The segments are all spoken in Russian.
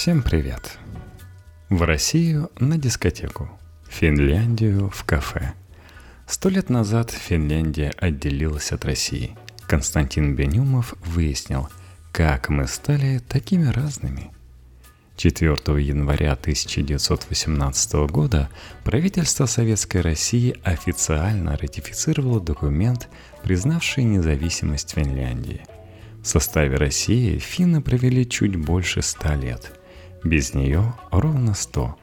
Всем привет! В Россию на дискотеку, Финляндию в кафе. Сто лет назад Финляндия отделилась от России. Константин Бенюмов выяснил, как мы стали такими разными. 4 января 1918 года правительство Советской России официально ратифицировало документ, признавший независимость Финляндии. В составе России финны провели чуть больше ста лет – без нее ровно сто.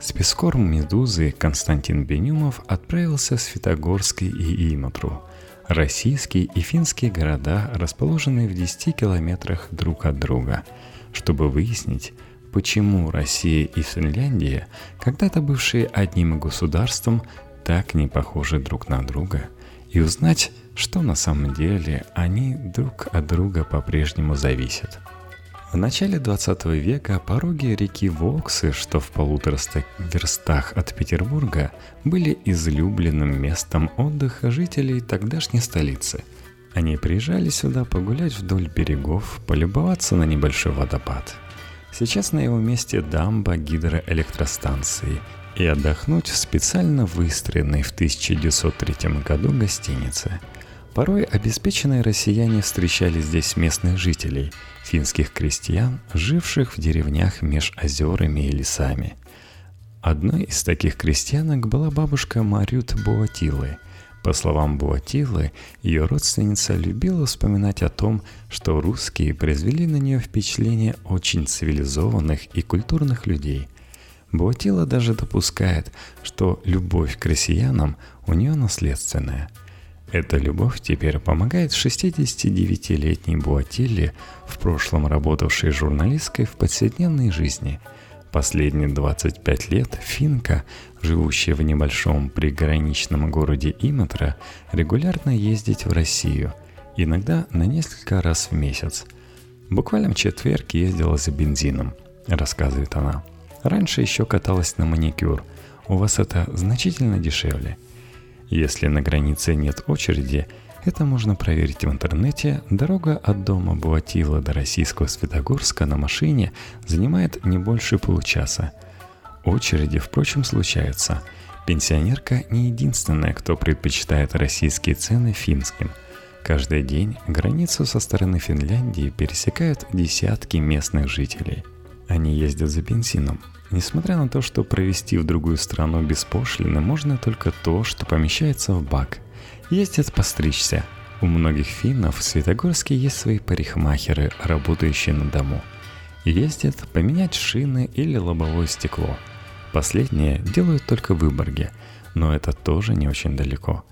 С Пескорм Медузы Константин Бенюмов отправился в Светогорский и Иматру. Российские и финские города расположены в 10 километрах друг от друга, чтобы выяснить, почему Россия и Финляндия, когда-то бывшие одним государством, так не похожи друг на друга, и узнать, что на самом деле они друг от друга по-прежнему зависят – в начале 20 века пороги реки Воксы, что в полутораста верстах от Петербурга, были излюбленным местом отдыха жителей тогдашней столицы. Они приезжали сюда погулять вдоль берегов, полюбоваться на небольшой водопад. Сейчас на его месте дамба гидроэлектростанции и отдохнуть в специально выстроенной в 1903 году гостинице – Порой обеспеченные россияне встречали здесь местных жителей, финских крестьян, живших в деревнях меж озерами и лесами. Одной из таких крестьянок была бабушка Марют Буатилы. По словам Буатилы, ее родственница любила вспоминать о том, что русские произвели на нее впечатление очень цивилизованных и культурных людей. Буатила даже допускает, что любовь к россиянам у нее наследственная – эта любовь теперь помогает 69-летней Буатилле, в прошлом работавшей журналисткой в повседневной жизни. Последние 25 лет финка, живущая в небольшом приграничном городе Иматра, регулярно ездит в Россию, иногда на несколько раз в месяц. Буквально в четверг ездила за бензином, рассказывает она. Раньше еще каталась на маникюр. У вас это значительно дешевле – если на границе нет очереди, это можно проверить в интернете. Дорога от дома Буатила до российского Светогорска на машине занимает не больше получаса. Очереди, впрочем, случаются. Пенсионерка не единственная, кто предпочитает российские цены финским. Каждый день границу со стороны Финляндии пересекают десятки местных жителей. Они ездят за бензином, Несмотря на то, что провести в другую страну без пошлины можно только то, что помещается в бак. Ездят постричься. У многих финнов в Светогорске есть свои парикмахеры, работающие на дому. Ездят поменять шины или лобовое стекло. Последнее делают только в Выборге, но это тоже не очень далеко.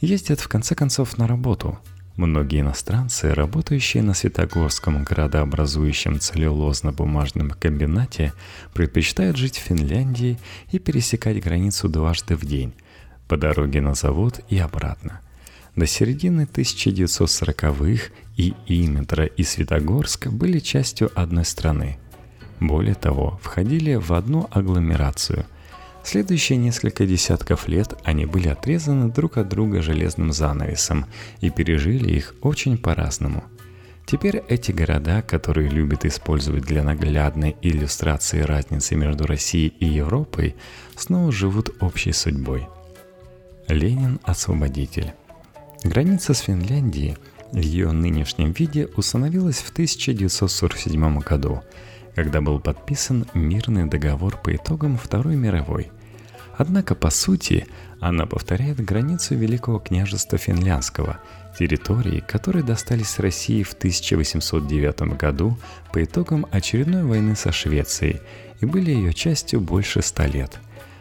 Ездят в конце концов на работу – Многие иностранцы, работающие на Светогорском градообразующем целлюлозно-бумажном комбинате, предпочитают жить в Финляндии и пересекать границу дважды в день, по дороге на завод и обратно. До середины 1940-х и Иметра, и Светогорск были частью одной страны. Более того, входили в одну агломерацию – Следующие несколько десятков лет они были отрезаны друг от друга железным занавесом и пережили их очень по-разному. Теперь эти города, которые любят использовать для наглядной иллюстрации разницы между Россией и Европой, снова живут общей судьбой. Ленин – освободитель. Граница с Финляндией в ее нынешнем виде установилась в 1947 году, когда был подписан мирный договор по итогам Второй мировой – Однако, по сути, она повторяет границу Великого княжества Финляндского, территории, которые достались России в 1809 году по итогам очередной войны со Швецией и были ее частью больше ста лет.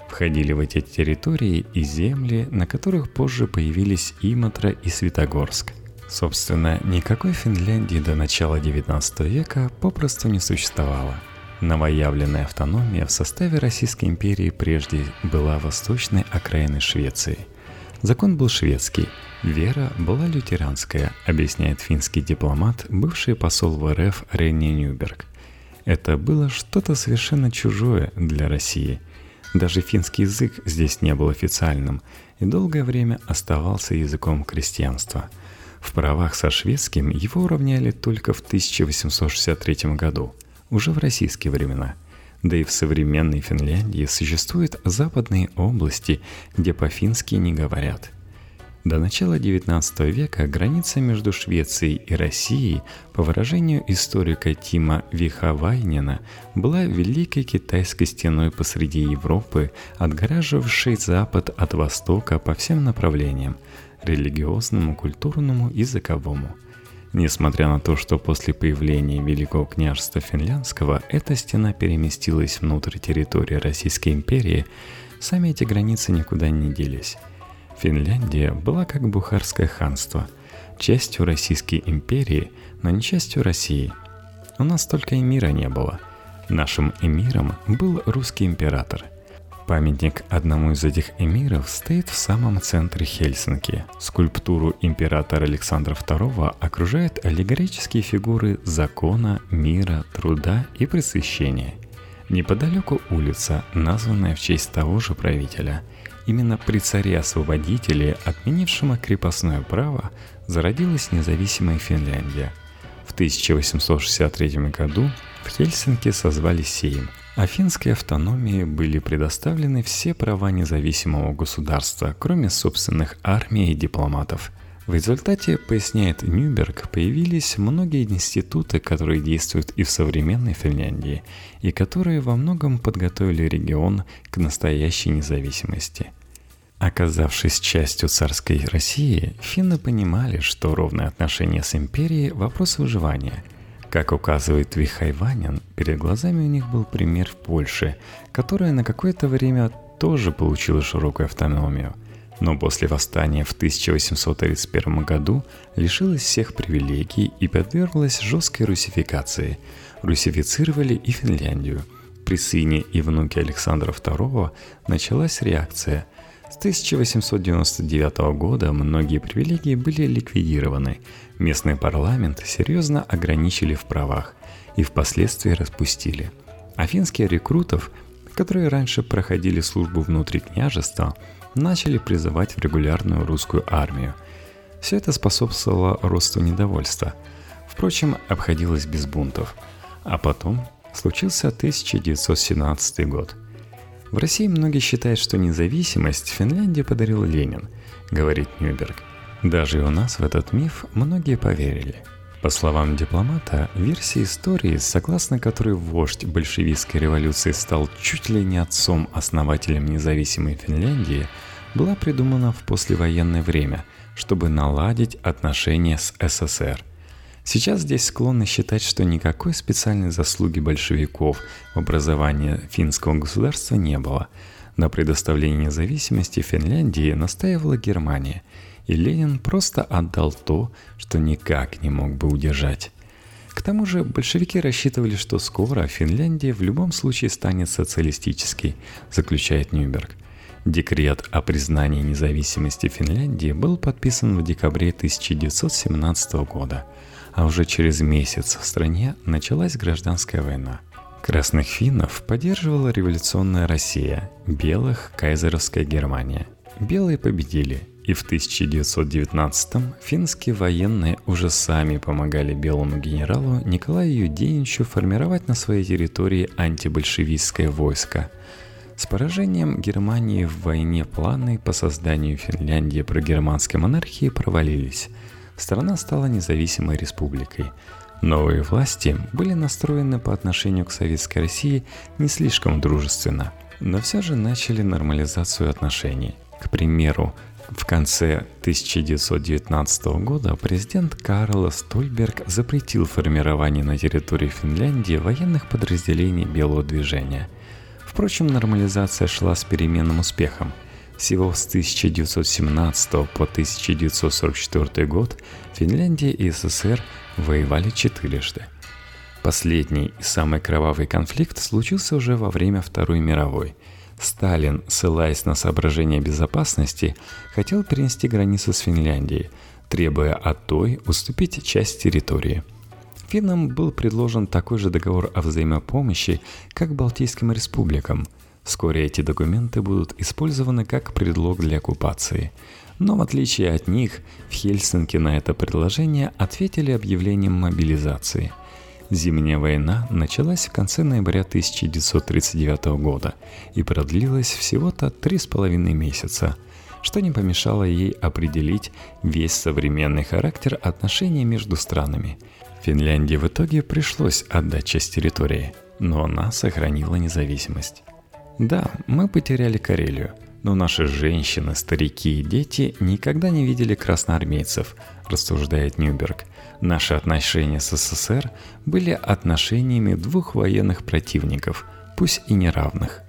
Входили в эти территории и земли, на которых позже появились Иматра и Светогорск. Собственно, никакой Финляндии до начала XIX века попросту не существовало – Новоявленная автономия в составе Российской империи прежде была восточной окраиной Швеции. Закон был шведский, вера была лютеранская, объясняет финский дипломат, бывший посол в РФ Ренни Нюберг. Это было что-то совершенно чужое для России. Даже финский язык здесь не был официальным и долгое время оставался языком крестьянства. В правах со шведским его уравняли только в 1863 году – уже в российские времена. Да и в современной Финляндии существуют западные области, где по-фински не говорят – до начала XIX века граница между Швецией и Россией, по выражению историка Тима Вихавайнина, была Великой Китайской стеной посреди Европы, отгораживавшей Запад от Востока по всем направлениям – религиозному, культурному, языковому – Несмотря на то, что после появления Великого княжества Финляндского эта стена переместилась внутрь территории Российской империи, сами эти границы никуда не делись – Финляндия была как Бухарское ханство, частью Российской империи, но не частью России. У нас только эмира не было. Нашим эмиром был русский император. Памятник одному из этих эмиров стоит в самом центре Хельсинки. Скульптуру императора Александра II окружают аллегорические фигуры закона, мира, труда и просвещения. Неподалеку улица, названная в честь того же правителя – Именно при царе-освободителе, отменившем крепостное право, зародилась независимая Финляндия. В 1863 году в Хельсинки созвали Сейм, а финской автономии были предоставлены все права независимого государства, кроме собственных армий и дипломатов. В результате, поясняет Нюберг, появились многие институты, которые действуют и в современной Финляндии, и которые во многом подготовили регион к настоящей независимости. Оказавшись частью царской России, финны понимали, что ровное отношение с империей – вопрос выживания. Как указывает Вихайванин, перед глазами у них был пример в Польше, которая на какое-то время тоже получила широкую автономию, но после восстания в 1831 году лишилась всех привилегий и подверглась жесткой русификации. Русифицировали и Финляндию. При сыне и внуке Александра II началась реакция – с 1899 года многие привилегии были ликвидированы. Местный парламент серьезно ограничили в правах и впоследствии распустили. А финские рекрутов, которые раньше проходили службу внутри княжества, начали призывать в регулярную русскую армию. Все это способствовало росту недовольства. Впрочем, обходилось без бунтов. А потом случился 1917 год – в России многие считают, что независимость Финляндии подарил Ленин, говорит Нюберг. Даже у нас в этот миф многие поверили. По словам дипломата, версия истории, согласно которой вождь большевистской революции стал чуть ли не отцом-основателем независимой Финляндии, была придумана в послевоенное время, чтобы наладить отношения с СССР – Сейчас здесь склонны считать, что никакой специальной заслуги большевиков в образовании финского государства не было. На предоставлении независимости Финляндии настаивала Германия, и Ленин просто отдал то, что никак не мог бы удержать. К тому же большевики рассчитывали, что скоро Финляндия в любом случае станет социалистической, заключает Нюберг. Декрет о признании независимости Финляндии был подписан в декабре 1917 года – а уже через месяц в стране началась гражданская война. Красных финнов поддерживала революционная Россия, белых – кайзеровская Германия. Белые победили, и в 1919-м финские военные уже сами помогали белому генералу Николаю Юденичу формировать на своей территории антибольшевистское войско. С поражением Германии в войне планы по созданию Финляндии прогерманской монархии провалились – страна стала независимой республикой. Новые власти были настроены по отношению к Советской России не слишком дружественно, но все же начали нормализацию отношений. К примеру, в конце 1919 года президент Карл Стольберг запретил формирование на территории Финляндии военных подразделений Белого движения. Впрочем, нормализация шла с переменным успехом – всего с 1917 по 1944 год Финляндия и СССР воевали четырежды. Последний и самый кровавый конфликт случился уже во время Второй мировой. Сталин, ссылаясь на соображения безопасности, хотел перенести границу с Финляндией, требуя от той уступить часть территории. Финнам был предложен такой же договор о взаимопомощи, как Балтийским республикам – Вскоре эти документы будут использованы как предлог для оккупации. Но в отличие от них, в Хельсинки на это предложение ответили объявлением мобилизации. Зимняя война началась в конце ноября 1939 года и продлилась всего-то три с половиной месяца, что не помешало ей определить весь современный характер отношений между странами. Финляндии в итоге пришлось отдать часть территории, но она сохранила независимость. Да, мы потеряли Карелию, но наши женщины, старики и дети никогда не видели красноармейцев, рассуждает Нюберг – Наши отношения с СССР были отношениями двух военных противников, пусть и неравных.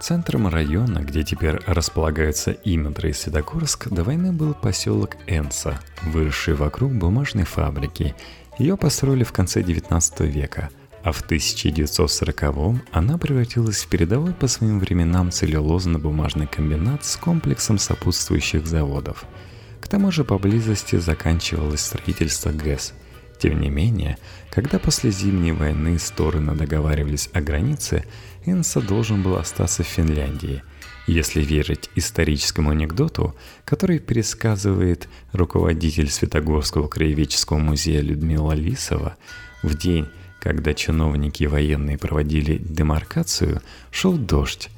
Центром района, где теперь располагаются Имидра и Светогорск, до войны был поселок Энса, выросший вокруг бумажной фабрики. Ее построили в конце 19 века, а в 1940-м она превратилась в передовой по своим временам целлюлозно-бумажный комбинат с комплексом сопутствующих заводов – к тому же поблизости заканчивалось строительство ГЭС. Тем не менее, когда после Зимней войны стороны договаривались о границе, Энса должен был остаться в Финляндии. Если верить историческому анекдоту, который пересказывает руководитель Светогорского краеведческого музея Людмила Лисова, в день, когда чиновники и военные проводили демаркацию, шел дождь,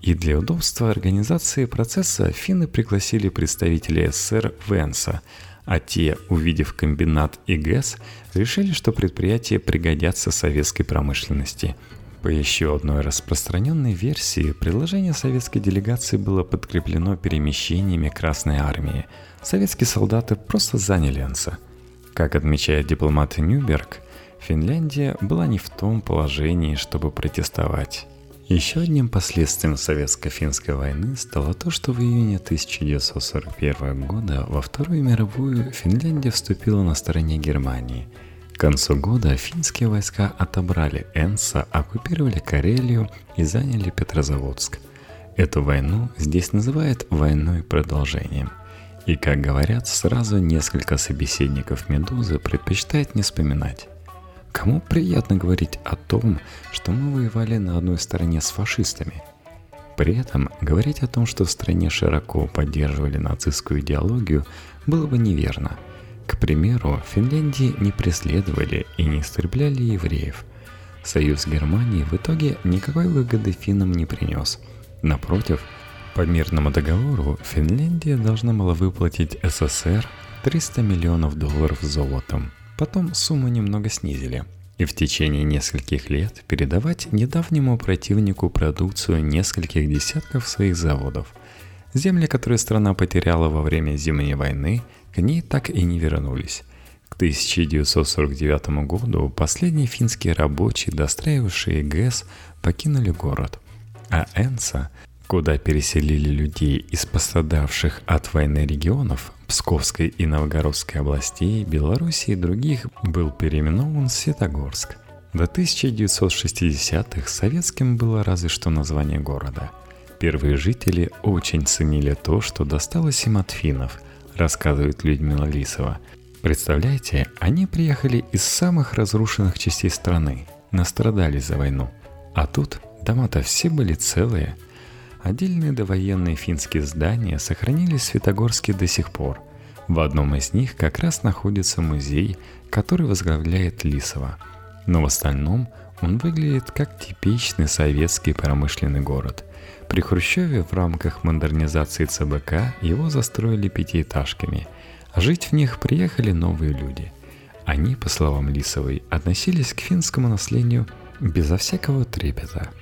и для удобства организации процесса финны пригласили представителей СССР Венса, а те, увидев комбинат и ГЭС, решили, что предприятия пригодятся советской промышленности. По еще одной распространенной версии, предложение советской делегации было подкреплено перемещениями Красной Армии. Советские солдаты просто заняли Энса. Как отмечает дипломат Нюберг, Финляндия была не в том положении, чтобы протестовать. Еще одним последствием Советско-финской войны стало то, что в июне 1941 года во Вторую мировую Финляндия вступила на стороне Германии. К концу года финские войска отобрали Энса, оккупировали Карелию и заняли Петрозаводск. Эту войну здесь называют «войной продолжением». И, как говорят, сразу несколько собеседников «Медузы» предпочитают не вспоминать. Кому приятно говорить о том, что мы воевали на одной стороне с фашистами? При этом говорить о том, что в стране широко поддерживали нацистскую идеологию, было бы неверно. К примеру, в Финляндии не преследовали и не истребляли евреев. Союз Германии в итоге никакой выгоды финнам не принес. Напротив, по мирному договору Финляндия должна была выплатить СССР 300 миллионов долларов золотом – Потом сумму немного снизили. И в течение нескольких лет передавать недавнему противнику продукцию нескольких десятков своих заводов. Земли, которые страна потеряла во время Зимней войны, к ней так и не вернулись. К 1949 году последние финские рабочие, достраивавшие ГЭС, покинули город, а Энса куда переселили людей из пострадавших от войны регионов Псковской и Новгородской областей, Беларуси и других, был переименован Светогорск. До 1960-х советским было разве что название города. Первые жители очень ценили то, что досталось им от финнов, рассказывает Людмила Лисова. Представляете, они приехали из самых разрушенных частей страны, настрадались за войну. А тут дома-то все были целые – Отдельные довоенные финские здания сохранились в Светогорске до сих пор. В одном из них как раз находится музей, который возглавляет Лисова. Но в остальном он выглядит как типичный советский промышленный город. При Хрущеве в рамках модернизации ЦБК его застроили пятиэтажками, а жить в них приехали новые люди. Они, по словам Лисовой, относились к финскому наследию безо всякого трепета –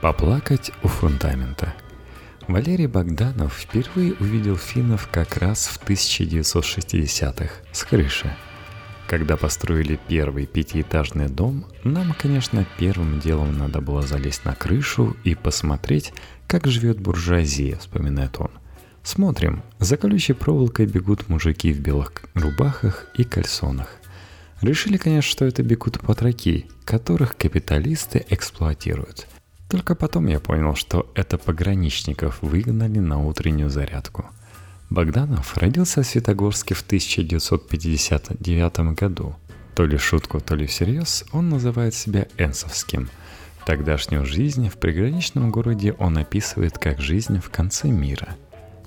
Поплакать у фундамента. Валерий Богданов впервые увидел финнов как раз в 1960-х с крыши. Когда построили первый пятиэтажный дом, нам, конечно, первым делом надо было залезть на крышу и посмотреть, как живет буржуазия, вспоминает он. Смотрим, за колючей проволокой бегут мужики в белых рубахах и кальсонах. Решили, конечно, что это бегут батраки, которых капиталисты эксплуатируют – только потом я понял, что это пограничников выгнали на утреннюю зарядку. Богданов родился в Светогорске в 1959 году. То ли шутку, то ли всерьез он называет себя Энсовским. Тогдашнюю жизнь в приграничном городе он описывает как жизнь в конце мира.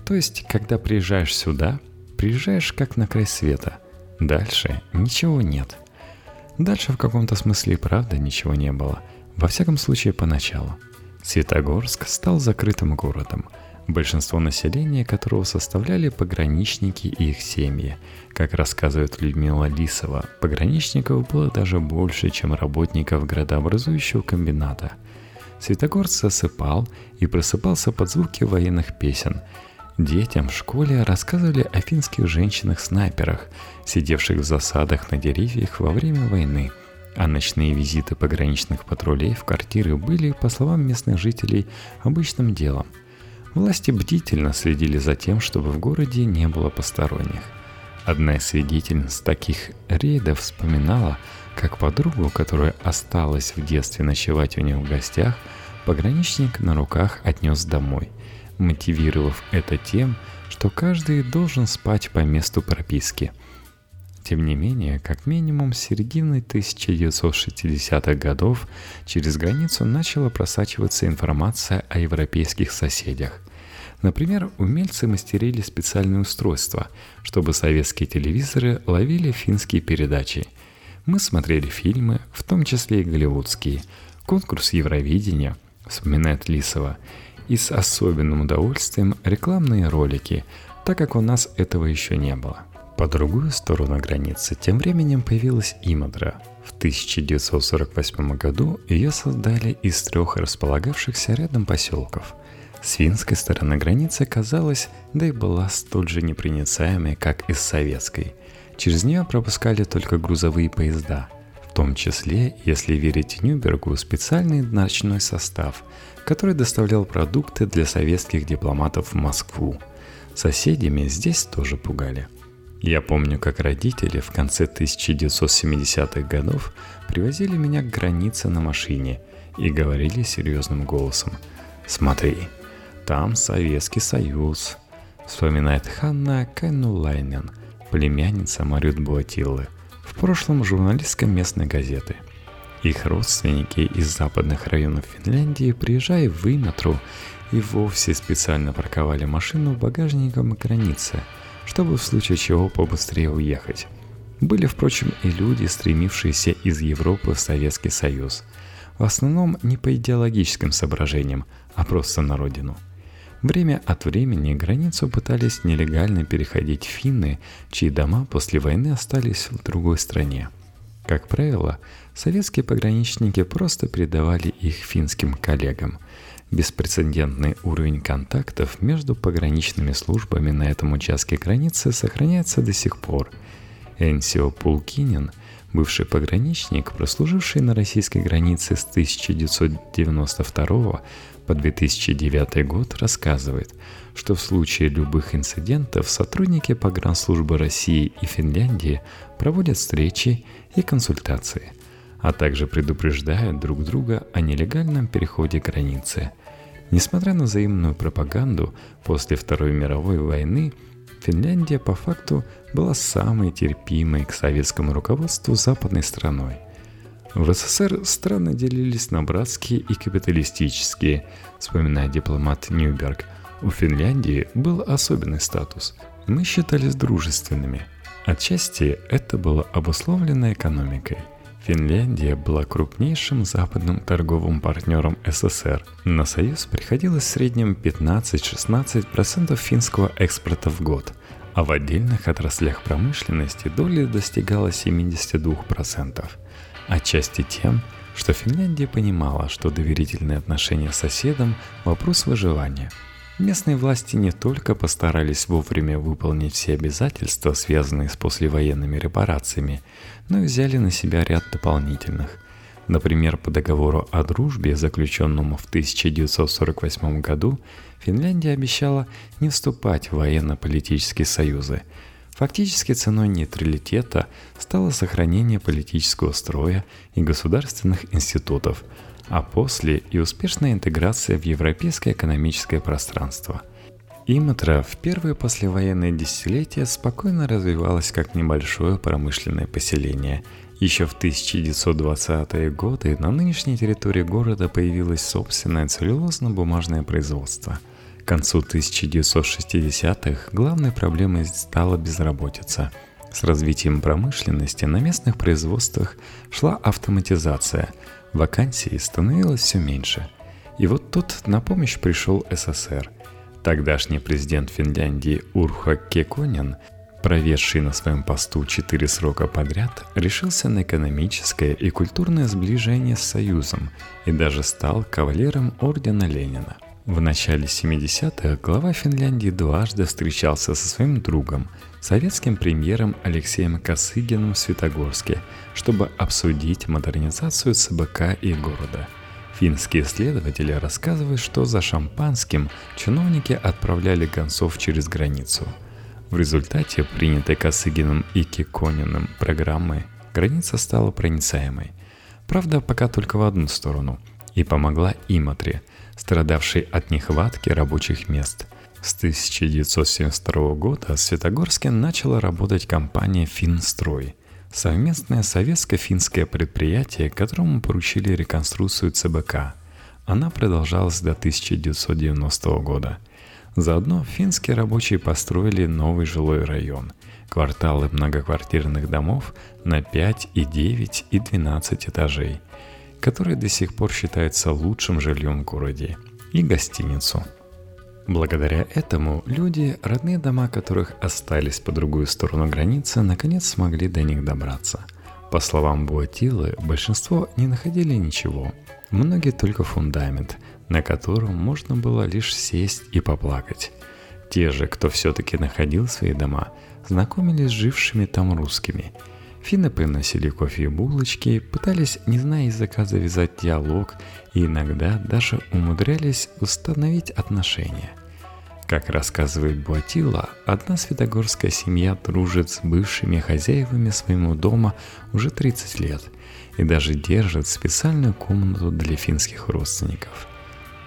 То есть, когда приезжаешь сюда, приезжаешь как на край света. Дальше ничего нет – Дальше в каком-то смысле правда ничего не было. Во всяком случае, поначалу. Светогорск стал закрытым городом, большинство населения которого составляли пограничники и их семьи. Как рассказывает Людмила Лисова, пограничников было даже больше, чем работников градообразующего комбината. Светогорск засыпал и просыпался под звуки военных песен – Детям в школе рассказывали о финских женщинах-снайперах, сидевших в засадах на деревьях во время войны, а ночные визиты пограничных патрулей в квартиры были, по словам местных жителей, обычным делом. Власти бдительно следили за тем, чтобы в городе не было посторонних. Одна из свидетельниц таких рейдов вспоминала, как подругу, которая осталась в детстве ночевать у нее в гостях, пограничник на руках отнес домой – мотивировав это тем, что каждый должен спать по месту прописки. Тем не менее, как минимум с середины 1960-х годов через границу начала просачиваться информация о европейских соседях. Например, умельцы мастерили специальные устройства, чтобы советские телевизоры ловили финские передачи. Мы смотрели фильмы, в том числе и голливудские, конкурс Евровидения, вспоминает Лисова, и с особенным удовольствием рекламные ролики, так как у нас этого еще не было. По другую сторону границы тем временем появилась Имадра. В 1948 году ее создали из трех располагавшихся рядом поселков. С финской стороны границы казалось, да и была столь же непроницаемой, как и с советской. Через нее пропускали только грузовые поезда, в том числе, если верить Нюбергу, специальный ночной состав – который доставлял продукты для советских дипломатов в Москву. Соседями здесь тоже пугали. Я помню, как родители в конце 1970-х годов привозили меня к границе на машине и говорили серьезным голосом. «Смотри, там Советский Союз», вспоминает Ханна Кайнулайнен, племянница Марют Буатиллы, в прошлом журналистка местной газеты – их родственники из западных районов Финляндии, приезжая в Иметру, и вовсе специально парковали машину багажником границы, чтобы в случае чего побыстрее уехать. Были, впрочем, и люди, стремившиеся из Европы в Советский Союз. В основном не по идеологическим соображениям, а просто на родину. Время от времени границу пытались нелегально переходить финны, чьи дома после войны остались в другой стране. Как правило, советские пограничники просто передавали их финским коллегам. Беспрецедентный уровень контактов между пограничными службами на этом участке границы сохраняется до сих пор. Энсио Пулкинин, бывший пограничник, прослуживший на российской границе с 1992 по 2009 год, рассказывает, что в случае любых инцидентов сотрудники погранслужбы России и Финляндии проводят встречи и консультации – а также предупреждают друг друга о нелегальном переходе границы. Несмотря на взаимную пропаганду, после Второй мировой войны Финляндия по факту была самой терпимой к советскому руководству западной страной. В СССР страны делились на братские и капиталистические, вспоминает дипломат Ньюберг. У Финляндии был особенный статус. Мы считались дружественными. Отчасти это было обусловлено экономикой – Финляндия была крупнейшим западным торговым партнером СССР. На Союз приходилось в среднем 15-16% финского экспорта в год, а в отдельных отраслях промышленности доля достигала 72%. Отчасти тем, что Финляндия понимала, что доверительные отношения с соседом – вопрос выживания – Местные власти не только постарались вовремя выполнить все обязательства, связанные с послевоенными репарациями, но взяли на себя ряд дополнительных. Например, по договору о дружбе, заключенному в 1948 году, Финляндия обещала не вступать в военно-политические союзы. Фактически ценой нейтралитета стало сохранение политического строя и государственных институтов – а после и успешная интеграция в европейское экономическое пространство. Иматра в первые послевоенные десятилетия спокойно развивалась как небольшое промышленное поселение. Еще в 1920-е годы на нынешней территории города появилось собственное целлюлозно-бумажное производство. К концу 1960-х главной проблемой стала безработица – С развитием промышленности на местных производствах шла автоматизация, вакансий становилось все меньше. И вот тут на помощь пришел СССР. Тогдашний президент Финляндии Урха Кеконин, проведший на своем посту четыре срока подряд, решился на экономическое и культурное сближение с Союзом и даже стал кавалером ордена Ленина. В начале 70-х глава Финляндии дважды встречался со своим другом, советским премьером Алексеем Косыгиным в Светогорске, чтобы обсудить модернизацию ЦБК и города. Финские исследователи рассказывают, что за шампанским чиновники отправляли гонцов через границу. В результате принятой Косыгиным и Кикониным программы граница стала проницаемой. Правда, пока только в одну сторону. И помогла Иматре – страдавший от нехватки рабочих мест. С 1972 года в Светогорске начала работать компания «Финстрой», совместное советско-финское предприятие, которому поручили реконструкцию ЦБК. Она продолжалась до 1990 года. Заодно финские рабочие построили новый жилой район, кварталы многоквартирных домов на 5 и 9 и 12 этажей – который до сих пор считается лучшим жильем в городе, и гостиницу. Благодаря этому люди, родные дома которых остались по другую сторону границы, наконец смогли до них добраться. По словам Буатилы, большинство не находили ничего, многие только фундамент, на котором можно было лишь сесть и поплакать. Те же, кто все-таки находил свои дома, знакомились с жившими там русскими – Финны приносили кофе и булочки, пытались, не зная языка, завязать диалог и иногда даже умудрялись установить отношения. Как рассказывает Буатила, одна светогорская семья дружит с бывшими хозяевами своему дома уже 30 лет и даже держит специальную комнату для финских родственников.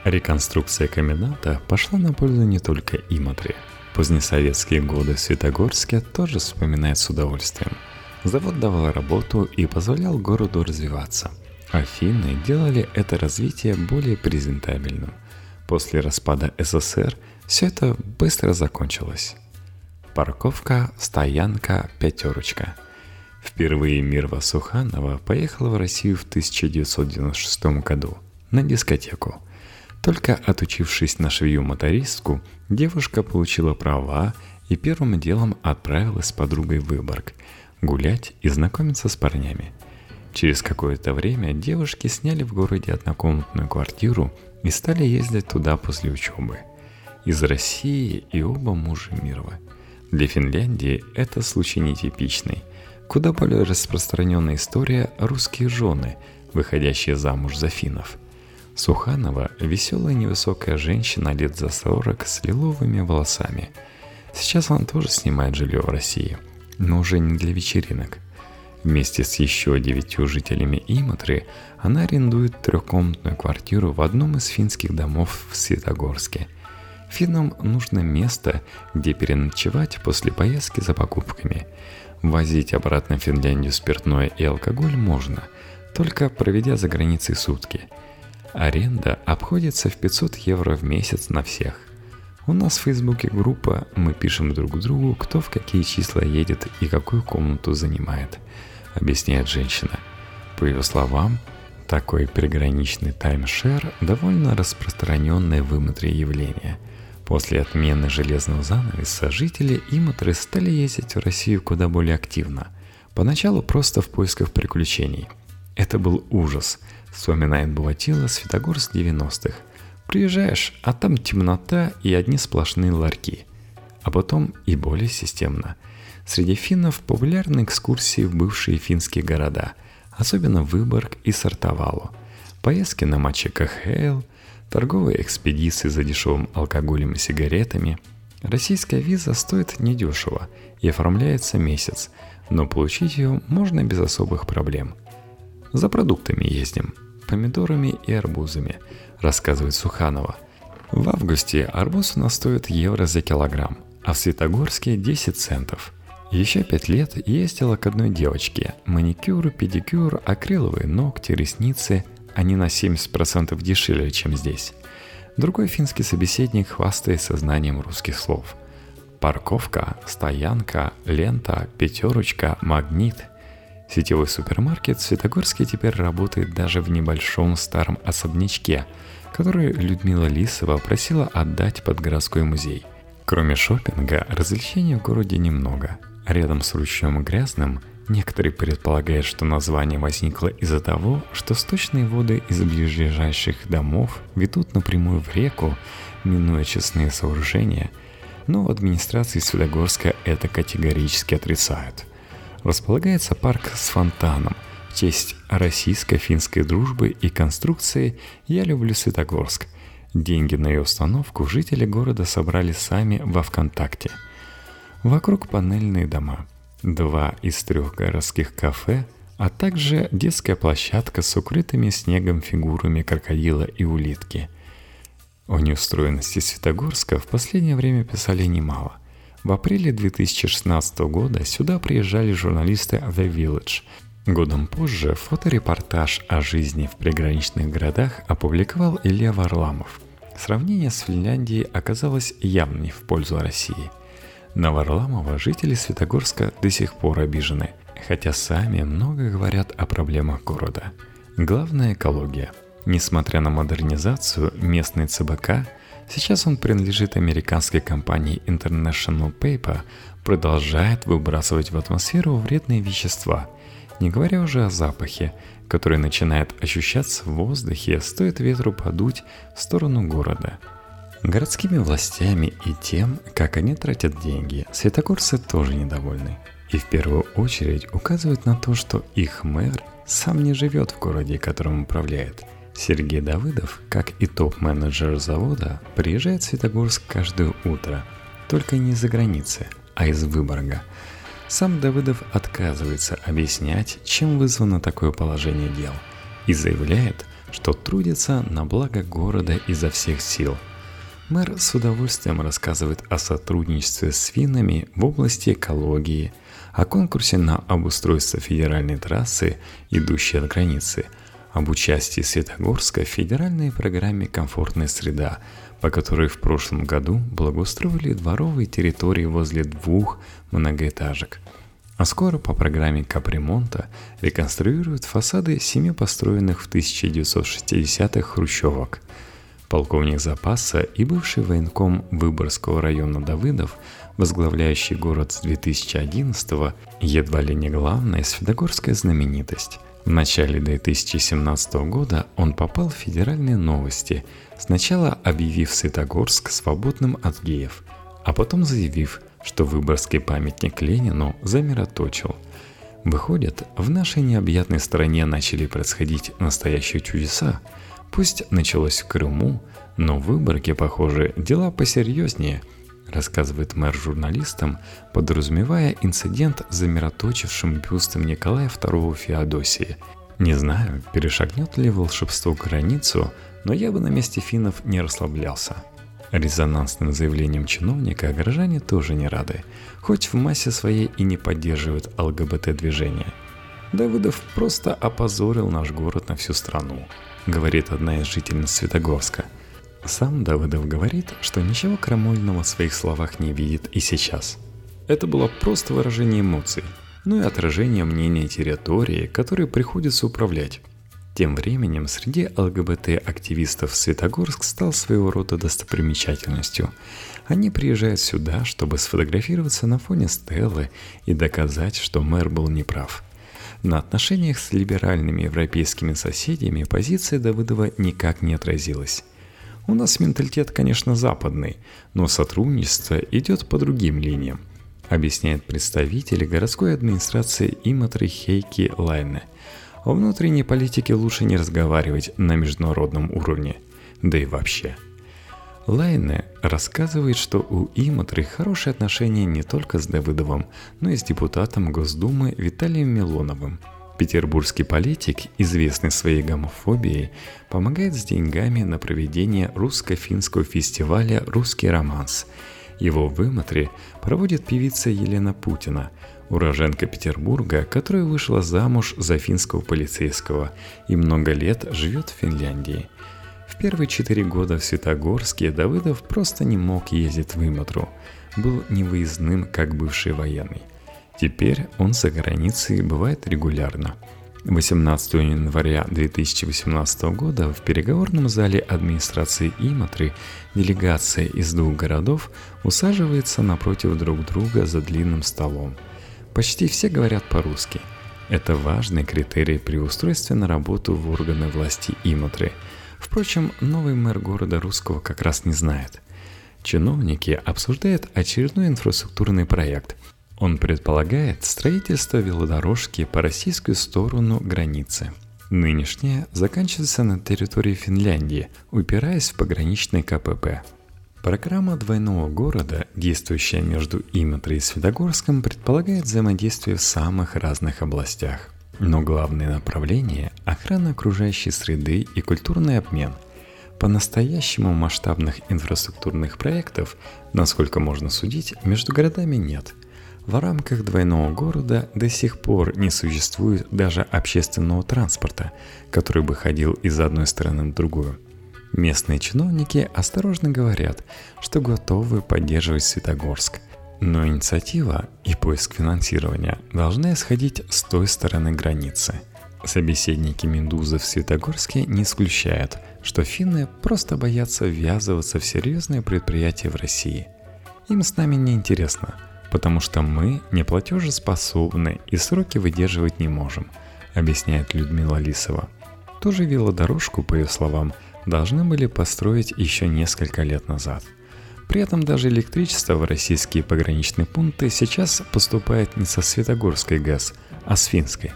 Реконструкция коменданта пошла на пользу не только Иматре. Позднесоветские годы в Светогорске тоже вспоминает с удовольствием – Завод давал работу и позволял городу развиваться. Афины делали это развитие более презентабельным. После распада СССР все это быстро закончилось. Парковка, стоянка, пятерочка. Впервые Мирва Суханова поехала в Россию в 1996 году на дискотеку. Только отучившись на швею-мотористку, девушка получила права и первым делом отправилась с подругой в Выборг – гулять и знакомиться с парнями. Через какое-то время девушки сняли в городе однокомнатную квартиру и стали ездить туда после учебы. Из России и оба мужа Мирова. Для Финляндии это случай нетипичный. Куда более распространенная история – русские жены, выходящие замуж за финнов. Суханова – веселая невысокая женщина лет за 40 с лиловыми волосами. Сейчас она тоже снимает жилье в России – но уже не для вечеринок. Вместе с еще девятью жителями Иматры она арендует трехкомнатную квартиру в одном из финских домов в Светогорске. Финнам нужно место, где переночевать после поездки за покупками. Возить обратно в Финляндию спиртное и алкоголь можно, только проведя за границей сутки. Аренда обходится в 500 евро в месяц на всех. У нас в Фейсбуке группа, мы пишем друг другу, кто в какие числа едет и какую комнату занимает, объясняет женщина. По ее словам, такой приграничный таймшер довольно распространенное в Иматре явление. После отмены железного занавеса жители Иматры стали ездить в Россию куда более активно. Поначалу просто в поисках приключений. Это был ужас, вспоминает Буатила Святогорск 90-х – Приезжаешь, а там темнота и одни сплошные ларьки. А потом и более системно. Среди финнов популярны экскурсии в бывшие финские города, особенно Выборг и Сартовалу. Поездки на матчи КХЛ, торговые экспедиции за дешевым алкоголем и сигаретами. Российская виза стоит недешево и оформляется месяц, но получить ее можно без особых проблем. За продуктами ездим, помидорами и арбузами – рассказывает Суханова. В августе арбуз у нас стоит евро за килограмм, а в Светогорске 10 центов. Еще пять лет ездила к одной девочке. Маникюр, педикюр, акриловые ногти, ресницы. Они на 70% дешевле, чем здесь. Другой финский собеседник хвастает знанием русских слов. Парковка, стоянка, лента, пятерочка, магнит. Сетевой супермаркет в Светогорске теперь работает даже в небольшом старом особнячке, который Людмила Лисова просила отдать под городской музей. Кроме шопинга, развлечений в городе немного. Рядом с ручьем Грязным некоторые предполагают, что название возникло из-за того, что сточные воды из ближайших домов ведут напрямую в реку, минуя честные сооружения – но в администрации Светогорска это категорически отрицают. Располагается парк с фонтаном. В честь российско-финской дружбы и конструкции «Я люблю Светогорск». Деньги на ее установку жители города собрали сами во ВКонтакте. Вокруг панельные дома, два из трех городских кафе, а также детская площадка с укрытыми снегом фигурами крокодила и улитки – о неустроенности Светогорска в последнее время писали немало. В апреле 2016 года сюда приезжали журналисты The Village. Годом позже фоторепортаж о жизни в приграничных городах опубликовал Илья Варламов. Сравнение с Финляндией оказалось явно в пользу России. На Варламова жители Светогорска до сих пор обижены, хотя сами много говорят о проблемах города. Главная экология – Несмотря на модернизацию, местный ЦБК, сейчас он принадлежит американской компании International Paper, продолжает выбрасывать в атмосферу вредные вещества, не говоря уже о запахе, который начинает ощущаться в воздухе, стоит ветру подуть в сторону города. Городскими властями и тем, как они тратят деньги, светогорцы тоже недовольны. И в первую очередь указывают на то, что их мэр сам не живет в городе, которым управляет – Сергей Давыдов, как и топ-менеджер завода, приезжает в Светогорск каждое утро, только не из-за границы, а из Выборга. Сам Давыдов отказывается объяснять, чем вызвано такое положение дел, и заявляет, что трудится на благо города изо всех сил. Мэр с удовольствием рассказывает о сотрудничестве с финнами в области экологии, о конкурсе на обустройство федеральной трассы, идущей от границы – об участии Светогорска в федеральной программе «Комфортная среда», по которой в прошлом году благоустроили дворовые территории возле двух многоэтажек. А скоро по программе капремонта реконструируют фасады семи построенных в 1960-х хрущевок. Полковник запаса и бывший военком Выборгского района Давыдов, возглавляющий город с 2011-го, едва ли не главная светогорская знаменитость. В начале 2017 года он попал в федеральные новости, сначала объявив Светогорск свободным от геев, а потом заявив, что Выборгский памятник Ленину замироточил. Выходит, в нашей необъятной стране начали происходить настоящие чудеса. Пусть началось в Крыму, но в Выборге, похоже, дела посерьезнее – рассказывает мэр журналистам, подразумевая инцидент с замироточившим бюстом Николая II Феодосии. Не знаю, перешагнет ли волшебство границу, но я бы на месте финнов не расслаблялся. Резонансным заявлением чиновника горожане тоже не рады, хоть в массе своей и не поддерживают ЛГБТ-движение. Давыдов просто опозорил наш город на всю страну, говорит одна из жительниц Светогорска – сам Давыдов говорит, что ничего крамольного в своих словах не видит и сейчас. Это было просто выражение эмоций, ну и отражение мнения территории, которой приходится управлять. Тем временем среди ЛГБТ-активистов Светогорск стал своего рода достопримечательностью. Они приезжают сюда, чтобы сфотографироваться на фоне Стеллы и доказать, что мэр был неправ. На отношениях с либеральными европейскими соседями позиция Давыдова никак не отразилась. У нас менталитет, конечно, западный, но сотрудничество идет по другим линиям, объясняет представитель городской администрации Иматры Хейки Лайне. О внутренней политике лучше не разговаривать на международном уровне, да и вообще. Лайне рассказывает, что у Иматры хорошие отношения не только с Давыдовым, но и с депутатом Госдумы Виталием Милоновым – Петербургский политик, известный своей гомофобией, помогает с деньгами на проведение русско-финского фестиваля «Русский романс». Его в Иматре проводит певица Елена Путина, уроженка Петербурга, которая вышла замуж за финского полицейского и много лет живет в Финляндии. В первые четыре года в Светогорске Давыдов просто не мог ездить в Иматру. Был невыездным, как бывший военный. Теперь он за границей бывает регулярно. 18 января 2018 года в переговорном зале администрации Иматры делегация из двух городов усаживается напротив друг друга за длинным столом. Почти все говорят по-русски. Это важный критерий при устройстве на работу в органы власти Иматры. Впрочем, новый мэр города Русского как раз не знает. Чиновники обсуждают очередной инфраструктурный проект – он предполагает строительство велодорожки по российскую сторону границы. Нынешняя заканчивается на территории Финляндии, упираясь в пограничный КПП. Программа двойного города, действующая между Иматрой и Светогорском, предполагает взаимодействие в самых разных областях. Но главное направление – охрана окружающей среды и культурный обмен. По-настоящему масштабных инфраструктурных проектов, насколько можно судить, между городами нет – в рамках двойного города до сих пор не существует даже общественного транспорта, который бы ходил из одной стороны в другую. Местные чиновники осторожно говорят, что готовы поддерживать Светогорск, но инициатива и поиск финансирования должны исходить с той стороны границы. Собеседники Медузы в Светогорске не исключают, что финны просто боятся ввязываться в серьезные предприятия в России. Им с нами не интересно – потому что мы не платежеспособны и сроки выдерживать не можем, объясняет Людмила Лисова. Ту же велодорожку, по ее словам, должны были построить еще несколько лет назад. При этом даже электричество в российские пограничные пункты сейчас поступает не со Светогорской ГАЗ, а с финской.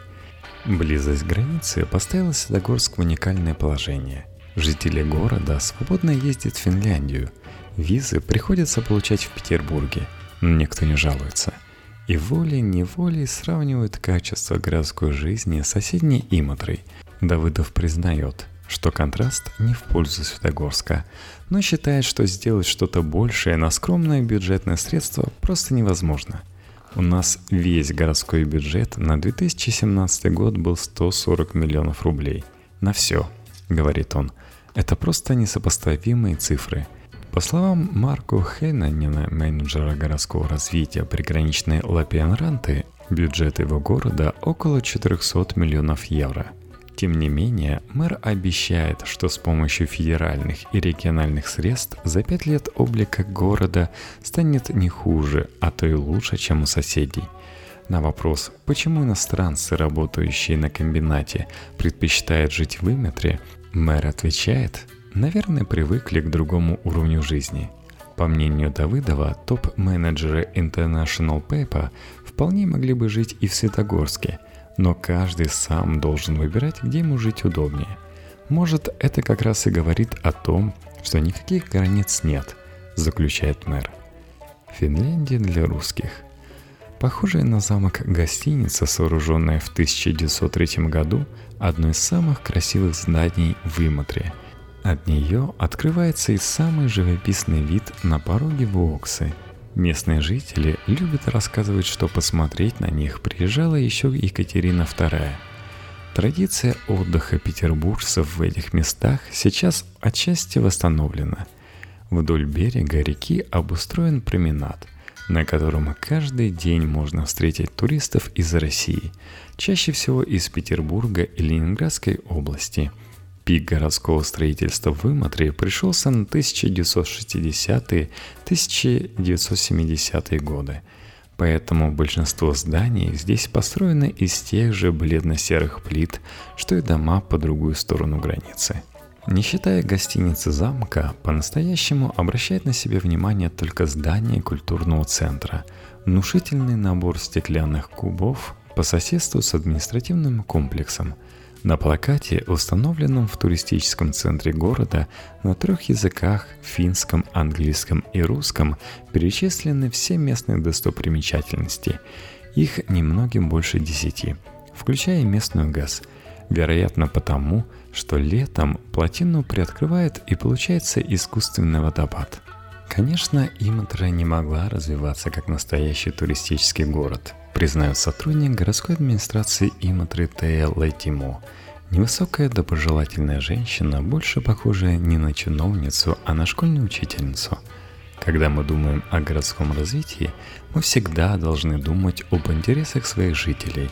Близость границы поставила Светогорск в уникальное положение. Жители города свободно ездят в Финляндию. Визы приходится получать в Петербурге – Никто не жалуется. И волей-неволей сравнивают качество городской жизни с соседней Иматрой. Давыдов признает, что контраст не в пользу Светогорска, но считает, что сделать что-то большее на скромное бюджетное средство просто невозможно. У нас весь городской бюджет на 2017 год был 140 миллионов рублей. На все, говорит он. Это просто несопоставимые цифры – по словам Марко Хейнанина, менеджера городского развития приграничной Лапианранты, бюджет его города около 400 миллионов евро. Тем не менее, мэр обещает, что с помощью федеральных и региональных средств за пять лет облика города станет не хуже, а то и лучше, чем у соседей. На вопрос, почему иностранцы, работающие на комбинате, предпочитают жить в Иметре, мэр отвечает – наверное, привыкли к другому уровню жизни. По мнению Давыдова, топ-менеджеры International Paper вполне могли бы жить и в Светогорске, но каждый сам должен выбирать, где ему жить удобнее. Может, это как раз и говорит о том, что никаких границ нет, заключает мэр. Финляндия для русских. Похожая на замок гостиница, сооруженная в 1903 году, одно из самых красивых зданий в Иматре – от нее открывается и самый живописный вид на пороге Воксы. Местные жители любят рассказывать, что посмотреть на них приезжала еще Екатерина II. Традиция отдыха петербуржцев в этих местах сейчас отчасти восстановлена. Вдоль берега реки обустроен променад, на котором каждый день можно встретить туристов из России, чаще всего из Петербурга и Ленинградской области – Пик городского строительства в Иматре пришелся на 1960-1970-е годы, поэтому большинство зданий здесь построено из тех же бледно-серых плит, что и дома по другую сторону границы. Не считая гостиницы замка, по-настоящему обращает на себя внимание только здание культурного центра, внушительный набор стеклянных кубов по соседству с административным комплексом – на плакате, установленном в туристическом центре города, на трех языках – финском, английском и русском – перечислены все местные достопримечательности. Их немногим больше десяти, включая местную газ. Вероятно потому, что летом плотину приоткрывает и получается искусственный водопад. Конечно, Иматра не могла развиваться как настоящий туристический город – признает сотрудник городской администрации Иматры Тея Лайтимо. Невысокая доброжелательная женщина, больше похожая не на чиновницу, а на школьную учительницу. Когда мы думаем о городском развитии, мы всегда должны думать об интересах своих жителей.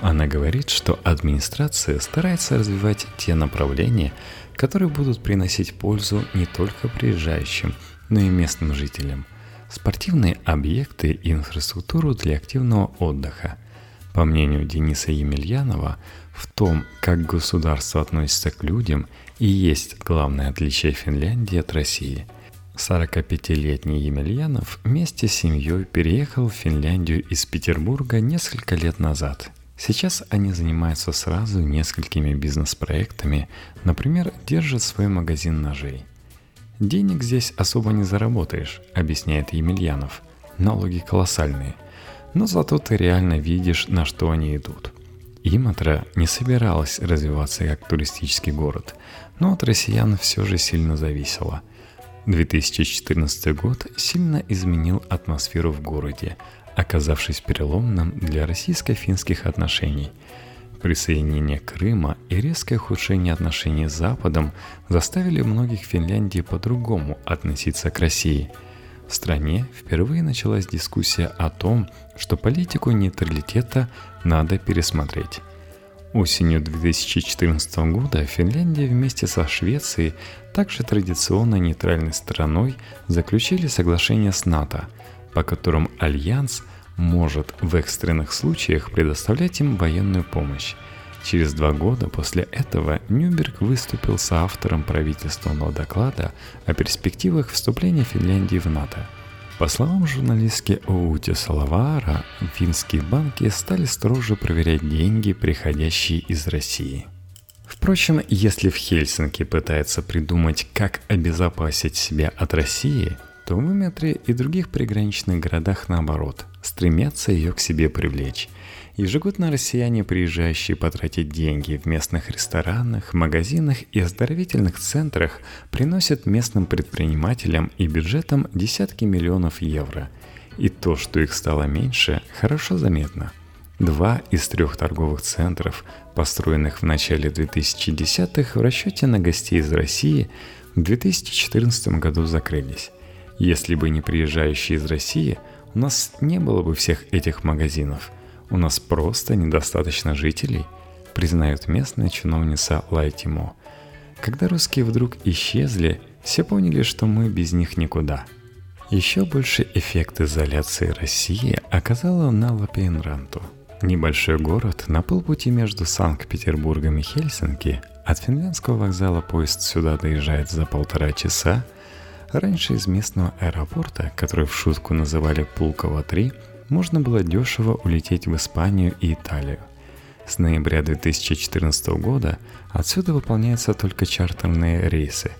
Она говорит, что администрация старается развивать те направления, которые будут приносить пользу не только приезжающим, но и местным жителям. Спортивные объекты и инфраструктуру для активного отдыха. По мнению Дениса Емельянова, в том, как государство относится к людям, и есть главное отличие Финляндии от России. 45-летний Емельянов вместе с семьей переехал в Финляндию из Петербурга несколько лет назад. Сейчас они занимаются сразу несколькими бизнес-проектами, например, держат свой магазин ножей. «Денег здесь особо не заработаешь», — объясняет Емельянов. «Налоги колоссальные. Но зато ты реально видишь, на что они идут. Иматра не собиралась развиваться как туристический город, но от россиян все же сильно зависело. 2014 год сильно изменил атмосферу в городе, оказавшись переломным для российско-финских отношений. Присоединение Крыма и резкое ухудшение отношений с Западом заставили многих Финляндии по-другому относиться к России – в стране впервые началась дискуссия о том, что политику нейтралитета надо пересмотреть. Осенью 2014 года Финляндия вместе со Швецией, также традиционно нейтральной страной, заключили соглашение с НАТО, по которым Альянс может в экстренных случаях предоставлять им военную помощь. Через два года после этого Нюберг выступил соавтором правительственного доклада о перспективах вступления Финляндии в НАТО – по словам журналистки Оути Салавара, финские банки стали строже проверять деньги, приходящие из России. Впрочем, если в Хельсинки пытается придумать, как обезопасить себя от России, то в Иметре и других приграничных городах наоборот, стремятся ее к себе привлечь – Ежегодно россияне, приезжающие потратить деньги в местных ресторанах, магазинах и оздоровительных центрах, приносят местным предпринимателям и бюджетам десятки миллионов евро. И то, что их стало меньше, хорошо заметно. Два из трех торговых центров, построенных в начале 2010-х в расчете на гостей из России, в 2014 году закрылись. Если бы не приезжающие из России, у нас не было бы всех этих магазинов – у нас просто недостаточно жителей, признает местная чиновница Лайтимо. Когда русские вдруг исчезли, все поняли, что мы без них никуда. Еще больше эффект изоляции России оказала на Лапейнранту. Небольшой город на полпути между Санкт-Петербургом и Хельсинки. От финляндского вокзала поезд сюда доезжает за полтора часа. Раньше из местного аэропорта, который в шутку называли Пулково-3, можно было дешево улететь в Испанию и Италию. С ноября 2014 года отсюда выполняются только чартерные рейсы.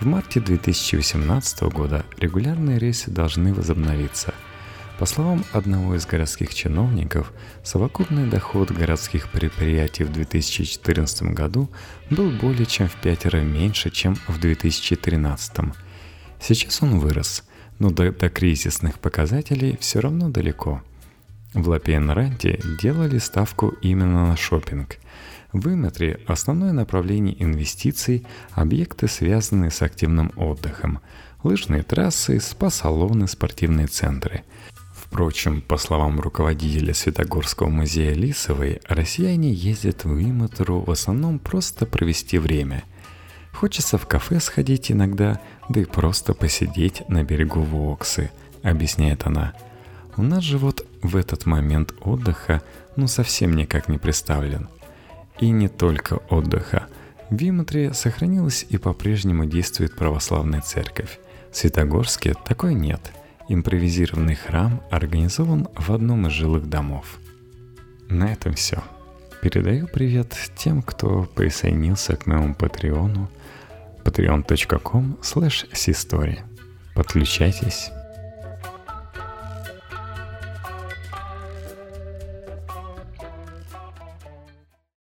В марте 2018 года регулярные рейсы должны возобновиться. По словам одного из городских чиновников, совокупный доход городских предприятий в 2014 году был более чем в пятеро меньше, чем в 2013. Сейчас он вырос – но до, до кризисных показателей все равно далеко. В Лапенранте делали ставку именно на шопинг. В Иметре основное направление инвестиций – объекты, связанные с активным отдыхом, лыжные трассы, спа-салоны, спортивные центры. Впрочем, по словам руководителя Светогорского музея Лисовой, россияне ездят в Иматру в основном просто провести время. Хочется в кафе сходить иногда, да и просто посидеть на берегу Воксы, объясняет она. У нас же вот в этот момент отдыха ну совсем никак не представлен. И не только отдыха. В Виматре сохранилась и по-прежнему действует православная церковь. В Светогорске такой нет. Импровизированный храм организован в одном из жилых домов. На этом все. Передаю привет тем, кто присоединился к моему патреону – patreon.com slash Подключайтесь.